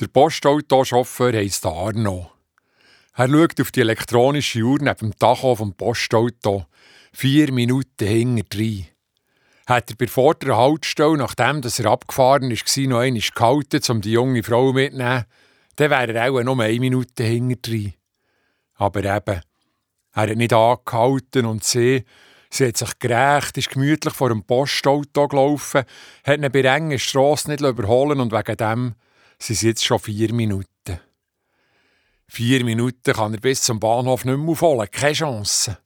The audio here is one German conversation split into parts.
Der Postautochauffeur heisst Arno. Er schaut auf die elektronische Uhr neben dem Tacho vom Postauto. Vier Minuten hinter drei. Hat er bei der vorderen Haltestelle, nachdem dass er abgefahren ist, noch einmal gehalten, um die junge Frau mitzunehmen, dann wäre er auch noch eine Minute hinter drei. Aber eben, er hat nicht angehalten und sie, sie hat sich gerecht, ist gemütlich vor dem Postauto gelaufen, hat ihn bei engen Strasse nicht überholen und wegen dem sind jetzt schon vier Minuten. Vier Minuten kann er bis zum Bahnhof nicht mehr aufholen, keine Chance.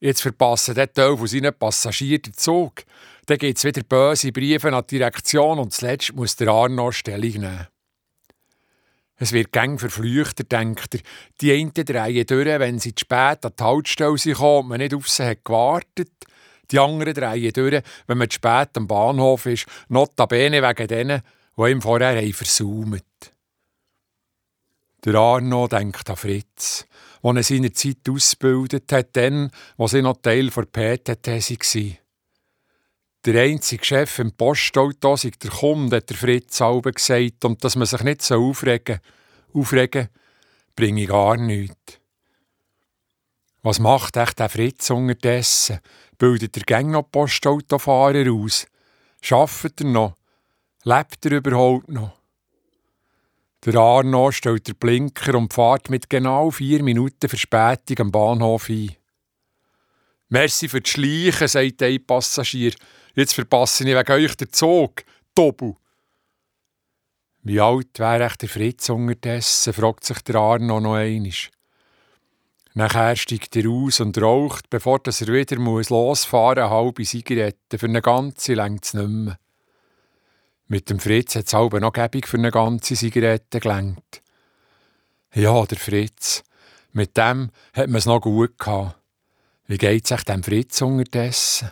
Jetzt verpassen der Teil von seinen Passagieren den Zug. Dann gibt es wieder böse Briefe an die Direktion und zuletzt muss der Arno Stellung nehmen. Es wird gäng verflüchter, denkt er. Die einen drehen durch, wenn sie zu spät an die Haltestelle sind und man nicht auf sie hat gewartet. Die anderen drehen durch, wenn man zu spät am Bahnhof ist, notabene wegen denen, die ihm vorher haben versaumt. Der Arno denkt an Fritz, den er seiner Zeit ausgebildet hat, dann, wo sie noch Teil der PTT war. Der einzige Chef im Postauto sei der Kunde, hat der Fritz Albe gesagt, und dass man sich nicht so aufregen aufregen, bringe ich gar nichts. Was macht echt der Fritz unterdessen? Bildet er gäng noch Postautofahrer aus? Schafft er noch? Lebt er überhaupt noch? Der Arno stellt den Blinker und fährt mit genau vier Minuten Verspätung am Bahnhof ein. Merci für das Schleichen, sagt ein Passagier. Jetzt verpasse ich wegen euch den Zug. Tobu. Wie alt wäre echt der Fritz unterdessen, fragt sich der Arno noch einmal. Nachher steigt er aus und raucht, bevor er wieder losfahren muss, eine halbe Zigarette. Für eine ganze längt es nicht mehr. Mit dem Fritz hat es halb noch gäbig für eine ganze Zigarette gelangt. Ja, der Fritz. Mit dem hat man es noch gut gehabt. Wie geht's euch dem Fritz unterdessen?